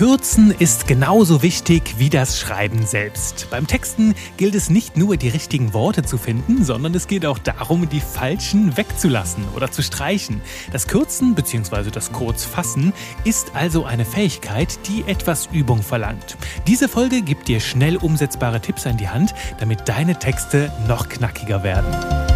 Kürzen ist genauso wichtig wie das Schreiben selbst. Beim Texten gilt es nicht nur, die richtigen Worte zu finden, sondern es geht auch darum, die falschen wegzulassen oder zu streichen. Das Kürzen bzw. das Kurzfassen ist also eine Fähigkeit, die etwas Übung verlangt. Diese Folge gibt dir schnell umsetzbare Tipps an die Hand, damit deine Texte noch knackiger werden.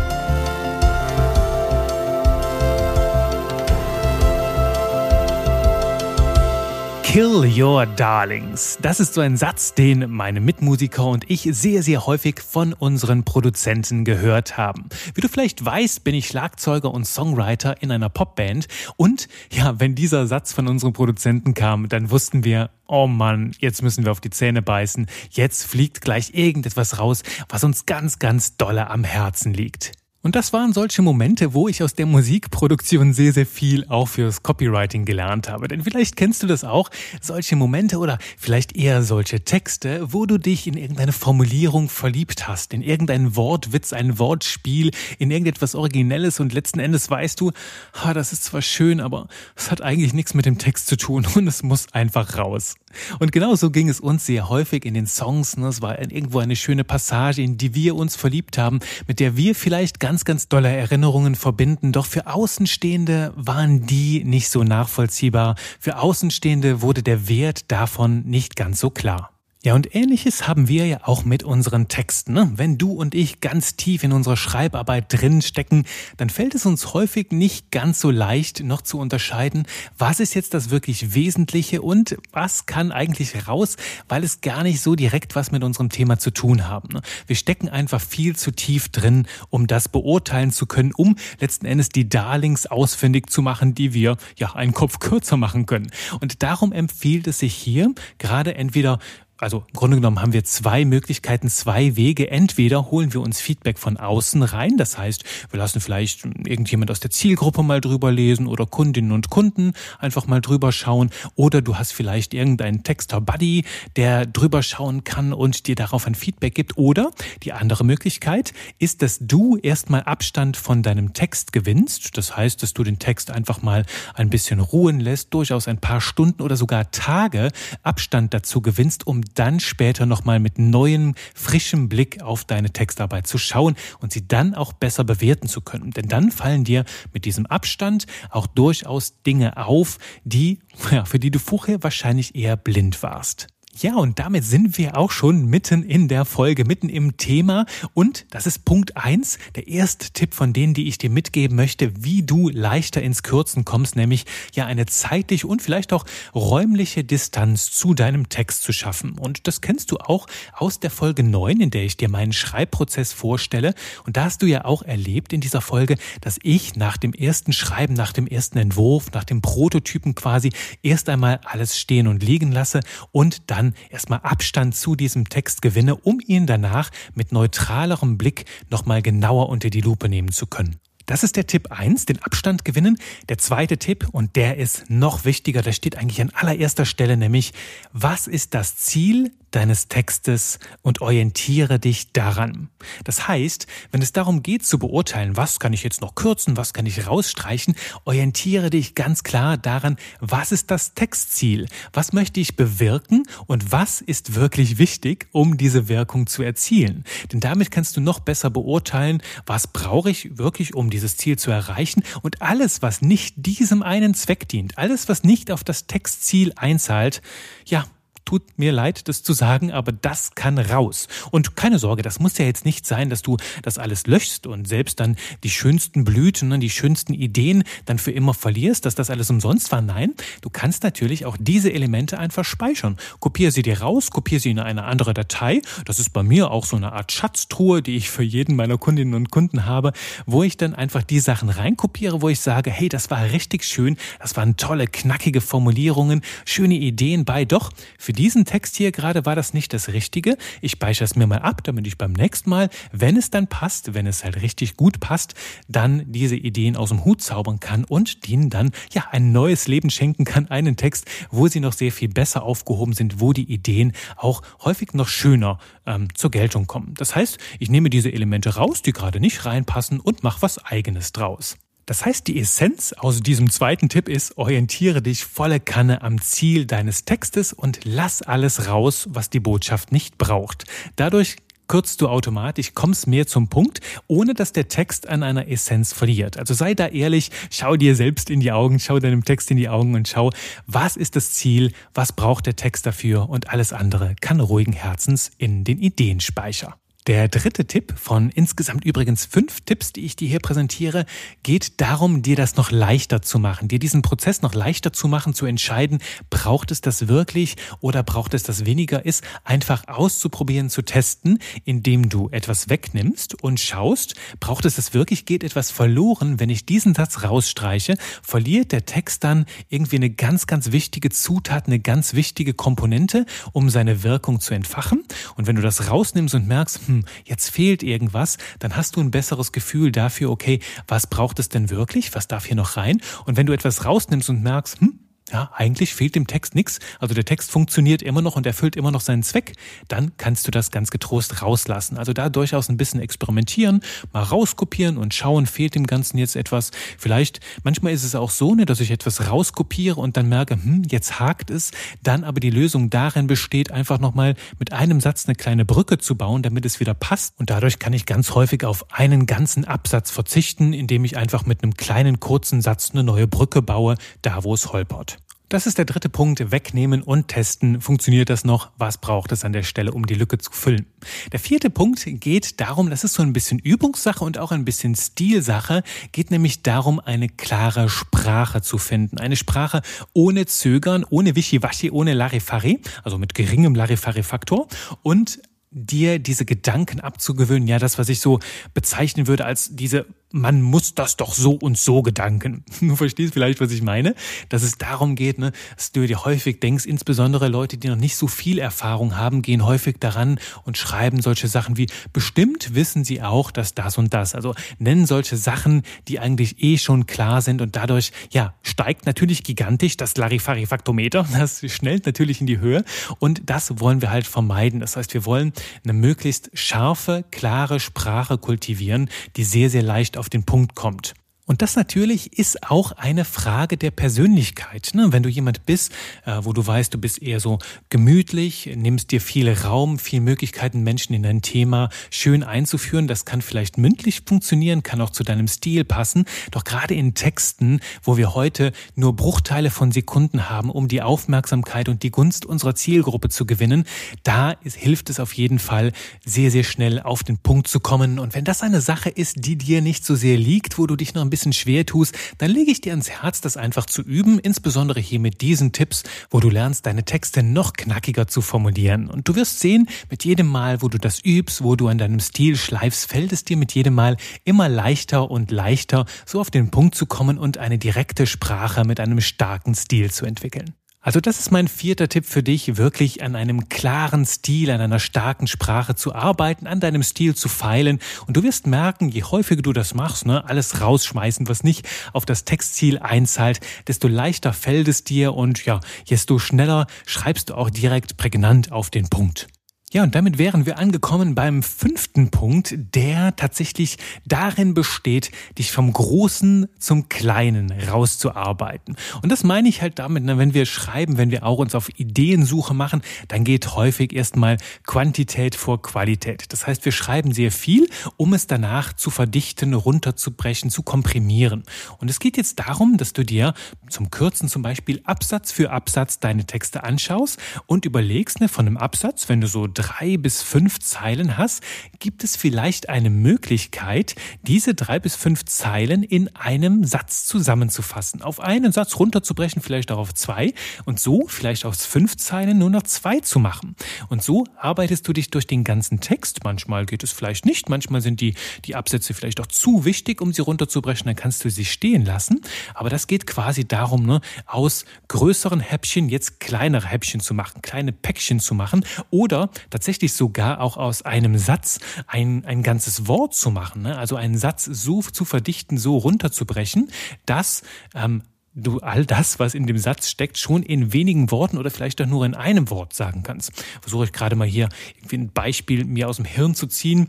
Kill Your Darlings. Das ist so ein Satz, den meine Mitmusiker und ich sehr, sehr häufig von unseren Produzenten gehört haben. Wie du vielleicht weißt, bin ich Schlagzeuger und Songwriter in einer Popband. Und ja, wenn dieser Satz von unseren Produzenten kam, dann wussten wir, oh Mann, jetzt müssen wir auf die Zähne beißen. Jetzt fliegt gleich irgendetwas raus, was uns ganz, ganz dolle am Herzen liegt. Und das waren solche Momente, wo ich aus der Musikproduktion sehr, sehr viel auch fürs Copywriting gelernt habe. Denn vielleicht kennst du das auch, solche Momente oder vielleicht eher solche Texte, wo du dich in irgendeine Formulierung verliebt hast, in irgendeinen Wortwitz, ein Wortspiel, in irgendetwas Originelles und letzten Endes weißt du, ha, das ist zwar schön, aber es hat eigentlich nichts mit dem Text zu tun und es muss einfach raus. Und genau so ging es uns sehr häufig in den Songs. Ne? Es war irgendwo eine schöne Passage, in die wir uns verliebt haben, mit der wir vielleicht ganz, ganz dolle Erinnerungen verbinden. Doch für Außenstehende waren die nicht so nachvollziehbar. Für Außenstehende wurde der Wert davon nicht ganz so klar. Ja, und ähnliches haben wir ja auch mit unseren Texten. Ne? Wenn du und ich ganz tief in unserer Schreibarbeit drin stecken, dann fällt es uns häufig nicht ganz so leicht, noch zu unterscheiden, was ist jetzt das wirklich Wesentliche und was kann eigentlich raus, weil es gar nicht so direkt was mit unserem Thema zu tun haben. Ne? Wir stecken einfach viel zu tief drin, um das beurteilen zu können, um letzten Endes die Darlings ausfindig zu machen, die wir ja einen Kopf kürzer machen können. Und darum empfiehlt es sich hier gerade entweder also im Grunde genommen haben wir zwei Möglichkeiten, zwei Wege. Entweder holen wir uns Feedback von außen rein, das heißt, wir lassen vielleicht irgendjemand aus der Zielgruppe mal drüber lesen oder Kundinnen und Kunden einfach mal drüber schauen oder du hast vielleicht irgendeinen Texter-Buddy, der drüber schauen kann und dir darauf ein Feedback gibt. Oder die andere Möglichkeit ist, dass du erstmal Abstand von deinem Text gewinnst. Das heißt, dass du den Text einfach mal ein bisschen ruhen lässt, durchaus ein paar Stunden oder sogar Tage Abstand dazu gewinnst, um dann später nochmal mit neuem, frischem Blick auf deine Textarbeit zu schauen und sie dann auch besser bewerten zu können. Denn dann fallen dir mit diesem Abstand auch durchaus Dinge auf, die, ja, für die du vorher wahrscheinlich eher blind warst. Ja, und damit sind wir auch schon mitten in der Folge, mitten im Thema. Und das ist Punkt eins, der erste Tipp von denen, die ich dir mitgeben möchte, wie du leichter ins Kürzen kommst, nämlich ja eine zeitliche und vielleicht auch räumliche Distanz zu deinem Text zu schaffen. Und das kennst du auch aus der Folge neun, in der ich dir meinen Schreibprozess vorstelle. Und da hast du ja auch erlebt in dieser Folge, dass ich nach dem ersten Schreiben, nach dem ersten Entwurf, nach dem Prototypen quasi erst einmal alles stehen und liegen lasse und dann dann erstmal Abstand zu diesem Text gewinne, um ihn danach mit neutralerem Blick nochmal genauer unter die Lupe nehmen zu können. Das ist der Tipp eins, den Abstand gewinnen. Der zweite Tipp, und der ist noch wichtiger, der steht eigentlich an allererster Stelle, nämlich, was ist das Ziel deines Textes und orientiere dich daran. Das heißt, wenn es darum geht zu beurteilen, was kann ich jetzt noch kürzen, was kann ich rausstreichen, orientiere dich ganz klar daran, was ist das Textziel, was möchte ich bewirken und was ist wirklich wichtig, um diese Wirkung zu erzielen. Denn damit kannst du noch besser beurteilen, was brauche ich wirklich, um dieses Ziel zu erreichen und alles, was nicht diesem einen Zweck dient, alles, was nicht auf das Textziel einzahlt, ja, tut mir leid, das zu sagen, aber das kann raus. Und keine Sorge, das muss ja jetzt nicht sein, dass du das alles löschst und selbst dann die schönsten Blüten und die schönsten Ideen dann für immer verlierst, dass das alles umsonst war. Nein, du kannst natürlich auch diese Elemente einfach speichern. Kopiere sie dir raus, kopiere sie in eine andere Datei. Das ist bei mir auch so eine Art Schatztruhe, die ich für jeden meiner Kundinnen und Kunden habe, wo ich dann einfach die Sachen reinkopiere, wo ich sage, hey, das war richtig schön, das waren tolle, knackige Formulierungen, schöne Ideen bei. Doch für diesen Text hier gerade war das nicht das Richtige. Ich speichere es mir mal ab, damit ich beim nächsten Mal, wenn es dann passt, wenn es halt richtig gut passt, dann diese Ideen aus dem Hut zaubern kann und denen dann ja ein neues Leben schenken kann, einen Text, wo sie noch sehr viel besser aufgehoben sind, wo die Ideen auch häufig noch schöner ähm, zur Geltung kommen. Das heißt, ich nehme diese Elemente raus, die gerade nicht reinpassen und mache was eigenes draus. Das heißt, die Essenz aus diesem zweiten Tipp ist, orientiere dich volle Kanne am Ziel deines Textes und lass alles raus, was die Botschaft nicht braucht. Dadurch kürzt du automatisch, kommst mehr zum Punkt, ohne dass der Text an einer Essenz verliert. Also sei da ehrlich, schau dir selbst in die Augen, schau deinem Text in die Augen und schau, was ist das Ziel, was braucht der Text dafür und alles andere kann ruhigen Herzens in den Ideenspeicher. Der dritte Tipp von insgesamt übrigens fünf Tipps, die ich dir hier präsentiere, geht darum, dir das noch leichter zu machen, dir diesen Prozess noch leichter zu machen, zu entscheiden, braucht es das wirklich oder braucht es das weniger, ist einfach auszuprobieren, zu testen, indem du etwas wegnimmst und schaust, braucht es das wirklich, geht etwas verloren, wenn ich diesen Satz rausstreiche, verliert der Text dann irgendwie eine ganz, ganz wichtige Zutat, eine ganz wichtige Komponente, um seine Wirkung zu entfachen. Und wenn du das rausnimmst und merkst, hm, hm, jetzt fehlt irgendwas, dann hast du ein besseres Gefühl dafür, okay, was braucht es denn wirklich? Was darf hier noch rein? Und wenn du etwas rausnimmst und merkst, hm, ja, eigentlich fehlt dem Text nichts, also der Text funktioniert immer noch und erfüllt immer noch seinen Zweck, dann kannst du das ganz getrost rauslassen. Also da durchaus ein bisschen experimentieren, mal rauskopieren und schauen, fehlt dem Ganzen jetzt etwas. Vielleicht, manchmal ist es auch so, ne, dass ich etwas rauskopiere und dann merke, hm, jetzt hakt es, dann aber die Lösung darin besteht, einfach nochmal mit einem Satz eine kleine Brücke zu bauen, damit es wieder passt. Und dadurch kann ich ganz häufig auf einen ganzen Absatz verzichten, indem ich einfach mit einem kleinen kurzen Satz eine neue Brücke baue, da wo es holpert. Das ist der dritte Punkt, wegnehmen und testen. Funktioniert das noch? Was braucht es an der Stelle, um die Lücke zu füllen? Der vierte Punkt geht darum, das ist so ein bisschen Übungssache und auch ein bisschen Stilsache, geht nämlich darum, eine klare Sprache zu finden. Eine Sprache ohne Zögern, ohne Wischiwaschi, ohne Larifari, also mit geringem Larifari-Faktor und dir diese Gedanken abzugewöhnen, ja, das, was ich so bezeichnen würde als diese man muss das doch so und so Gedanken. Du verstehst vielleicht, was ich meine, dass es darum geht, ne, dass du dir häufig denkst, insbesondere Leute, die noch nicht so viel Erfahrung haben, gehen häufig daran und schreiben solche Sachen wie, bestimmt wissen sie auch, dass das und das. Also nennen solche Sachen, die eigentlich eh schon klar sind und dadurch, ja, steigt natürlich gigantisch das Larifari-Faktometer. Das schnellt natürlich in die Höhe und das wollen wir halt vermeiden. Das heißt, wir wollen eine möglichst scharfe, klare Sprache kultivieren, die sehr, sehr leicht auf auf den Punkt kommt. Und das natürlich ist auch eine Frage der Persönlichkeit. Ne? Wenn du jemand bist, äh, wo du weißt, du bist eher so gemütlich, nimmst dir viel Raum, viel Möglichkeiten, Menschen in dein Thema schön einzuführen, das kann vielleicht mündlich funktionieren, kann auch zu deinem Stil passen. Doch gerade in Texten, wo wir heute nur Bruchteile von Sekunden haben, um die Aufmerksamkeit und die Gunst unserer Zielgruppe zu gewinnen, da ist, hilft es auf jeden Fall, sehr, sehr schnell auf den Punkt zu kommen. Und wenn das eine Sache ist, die dir nicht so sehr liegt, wo du dich noch ein bisschen schwer tust, dann lege ich dir ans Herz, das einfach zu üben, insbesondere hier mit diesen Tipps, wo du lernst, deine Texte noch knackiger zu formulieren. Und du wirst sehen, mit jedem Mal, wo du das übst, wo du an deinem Stil schleifst, fällt es dir mit jedem Mal immer leichter und leichter, so auf den Punkt zu kommen und eine direkte Sprache mit einem starken Stil zu entwickeln. Also das ist mein vierter Tipp für dich, wirklich an einem klaren Stil, an einer starken Sprache zu arbeiten, an deinem Stil zu feilen. Und du wirst merken, je häufiger du das machst, ne, alles rausschmeißen, was nicht auf das Textziel einzahlt, desto leichter fällt es dir und ja, desto schneller schreibst du auch direkt prägnant auf den Punkt. Ja, und damit wären wir angekommen beim fünften Punkt, der tatsächlich darin besteht, dich vom Großen zum Kleinen rauszuarbeiten. Und das meine ich halt damit, wenn wir schreiben, wenn wir auch uns auf Ideensuche machen, dann geht häufig erstmal Quantität vor Qualität. Das heißt, wir schreiben sehr viel, um es danach zu verdichten, runterzubrechen, zu komprimieren. Und es geht jetzt darum, dass du dir zum Kürzen zum Beispiel Absatz für Absatz deine Texte anschaust und überlegst, ne, von einem Absatz, wenn du so drei bis fünf Zeilen hast, gibt es vielleicht eine Möglichkeit, diese drei bis fünf Zeilen in einem Satz zusammenzufassen. Auf einen Satz runterzubrechen, vielleicht auch auf zwei und so vielleicht aus fünf Zeilen nur noch zwei zu machen. Und so arbeitest du dich durch den ganzen Text. Manchmal geht es vielleicht nicht, manchmal sind die, die Absätze vielleicht auch zu wichtig, um sie runterzubrechen, dann kannst du sie stehen lassen. Aber das geht quasi darum, ne, aus größeren Häppchen jetzt kleinere Häppchen zu machen, kleine Päckchen zu machen oder tatsächlich sogar auch aus einem Satz ein, ein ganzes Wort zu machen. Ne? Also einen Satz so zu verdichten, so runterzubrechen, dass ähm, du all das, was in dem Satz steckt, schon in wenigen Worten oder vielleicht auch nur in einem Wort sagen kannst. Versuche ich gerade mal hier irgendwie ein Beispiel mir aus dem Hirn zu ziehen.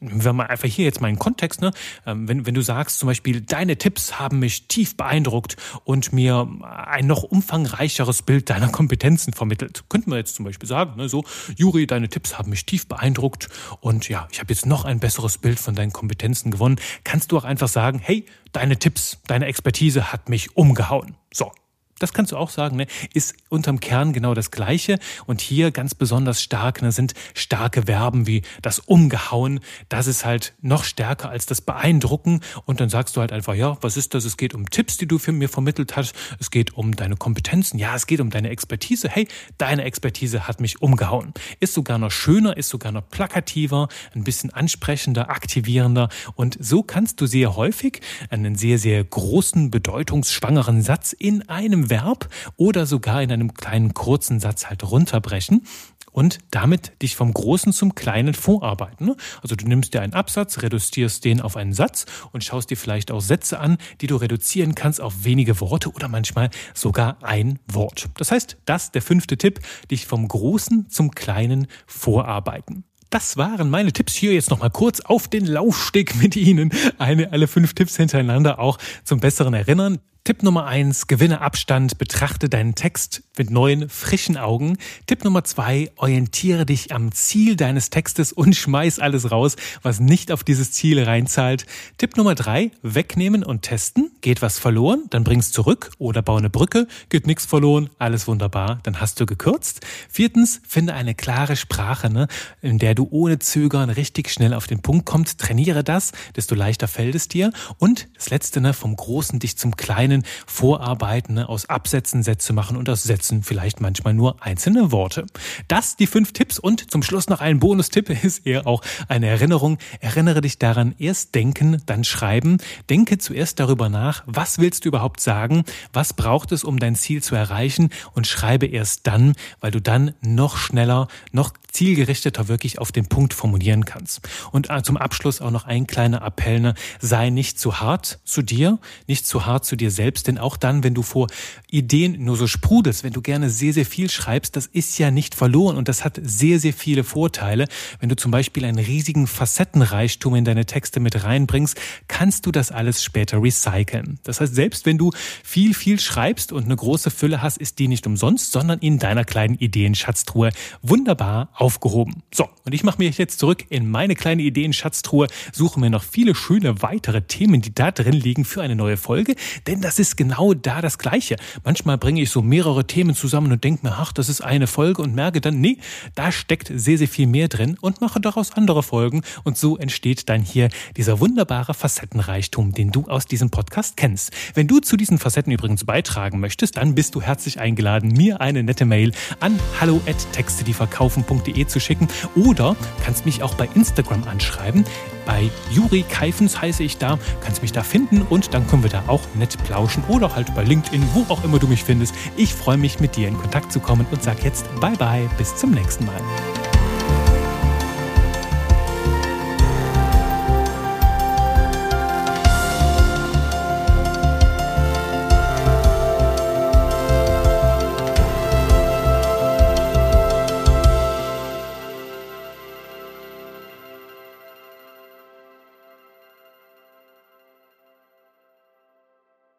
Wenn man einfach hier jetzt mal einen Kontext, ne? Ähm, wenn, wenn du sagst zum Beispiel, deine Tipps haben mich tief beeindruckt und mir ein noch umfangreicheres Bild deiner Kompetenzen vermittelt. Könnten wir jetzt zum Beispiel sagen, ne? so, Juri, deine Tipps haben mich tief beeindruckt und ja, ich habe jetzt noch ein besseres Bild von deinen Kompetenzen gewonnen. Kannst du auch einfach sagen, hey, deine Tipps, deine Expertise hat mich umgehauen. So, das kannst du auch sagen, ne? ist unterm Kern genau das Gleiche. Und hier ganz besonders stark ne, sind starke Verben wie das Umgehauen. Das ist halt noch stärker als das Beeindrucken. Und dann sagst du halt einfach, ja, was ist das? Es geht um Tipps, die du für mir vermittelt hast. Es geht um deine Kompetenzen. Ja, es geht um deine Expertise. Hey, deine Expertise hat mich umgehauen. Ist sogar noch schöner, ist sogar noch plakativer, ein bisschen ansprechender, aktivierender. Und so kannst du sehr häufig einen sehr, sehr großen, bedeutungsschwangeren Satz in einem Verb oder sogar in einem kleinen kurzen Satz halt runterbrechen und damit dich vom Großen zum Kleinen vorarbeiten. Also du nimmst dir einen Absatz, reduzierst den auf einen Satz und schaust dir vielleicht auch Sätze an, die du reduzieren kannst auf wenige Worte oder manchmal sogar ein Wort. Das heißt, das der fünfte Tipp, dich vom Großen zum Kleinen vorarbeiten. Das waren meine Tipps hier jetzt nochmal kurz auf den Laufsteg mit Ihnen. Eine, alle fünf Tipps hintereinander auch zum besseren Erinnern. Tipp Nummer eins, gewinne Abstand, betrachte deinen Text mit neuen, frischen Augen. Tipp Nummer zwei, orientiere dich am Ziel deines Textes und schmeiß alles raus, was nicht auf dieses Ziel reinzahlt. Tipp Nummer drei, wegnehmen und testen. Geht was verloren, dann bring's zurück oder bau eine Brücke. Geht nichts verloren, alles wunderbar, dann hast du gekürzt. Viertens, finde eine klare Sprache, ne, in der du ohne Zögern richtig schnell auf den Punkt kommst. Trainiere das, desto leichter fällt es dir. Und das letzte, ne, vom Großen dich zum Kleinen kleinen Vorarbeiten ne, aus Absätzen Sätze machen und aus Sätzen vielleicht manchmal nur einzelne Worte. Das die fünf Tipps und zum Schluss noch ein Bonustipp ist eher auch eine Erinnerung. Erinnere dich daran, erst denken, dann schreiben. Denke zuerst darüber nach, was willst du überhaupt sagen, was braucht es, um dein Ziel zu erreichen und schreibe erst dann, weil du dann noch schneller, noch zielgerichteter wirklich auf den Punkt formulieren kannst. Und äh, zum Abschluss auch noch ein kleiner Appell, ne? sei nicht zu hart zu dir, nicht zu hart zu dir selbst, denn auch dann, wenn du vor Ideen nur so sprudelst, wenn du gerne sehr, sehr viel schreibst, das ist ja nicht verloren und das hat sehr, sehr viele Vorteile. Wenn du zum Beispiel einen riesigen Facettenreichtum in deine Texte mit reinbringst, kannst du das alles später recyceln. Das heißt, selbst wenn du viel, viel schreibst und eine große Fülle hast, ist die nicht umsonst, sondern in deiner kleinen Ideenschatztruhe wunderbar aufgehoben. So, und ich mache mich jetzt zurück in meine kleine Ideenschatztruhe, suche mir noch viele schöne weitere Themen, die da drin liegen für eine neue Folge, denn das ist genau da das Gleiche. Manchmal bringe ich so mehrere Themen zusammen und denke mir, ach, das ist eine Folge und merke dann, nee, da steckt sehr, sehr viel mehr drin und mache daraus andere Folgen und so entsteht dann hier dieser wunderbare Facettenreichtum, den du aus diesem Podcast kennst. Wenn du zu diesen Facetten übrigens beitragen möchtest, dann bist du herzlich eingeladen, mir eine nette Mail an hallo@texte-die-verkaufen.de juri.de zu schicken oder kannst mich auch bei Instagram anschreiben. Bei Juri Keifens heiße ich da, kannst mich da finden und dann können wir da auch nett plauschen oder halt bei LinkedIn, wo auch immer du mich findest. Ich freue mich, mit dir in Kontakt zu kommen und sag jetzt bye bye, bis zum nächsten Mal.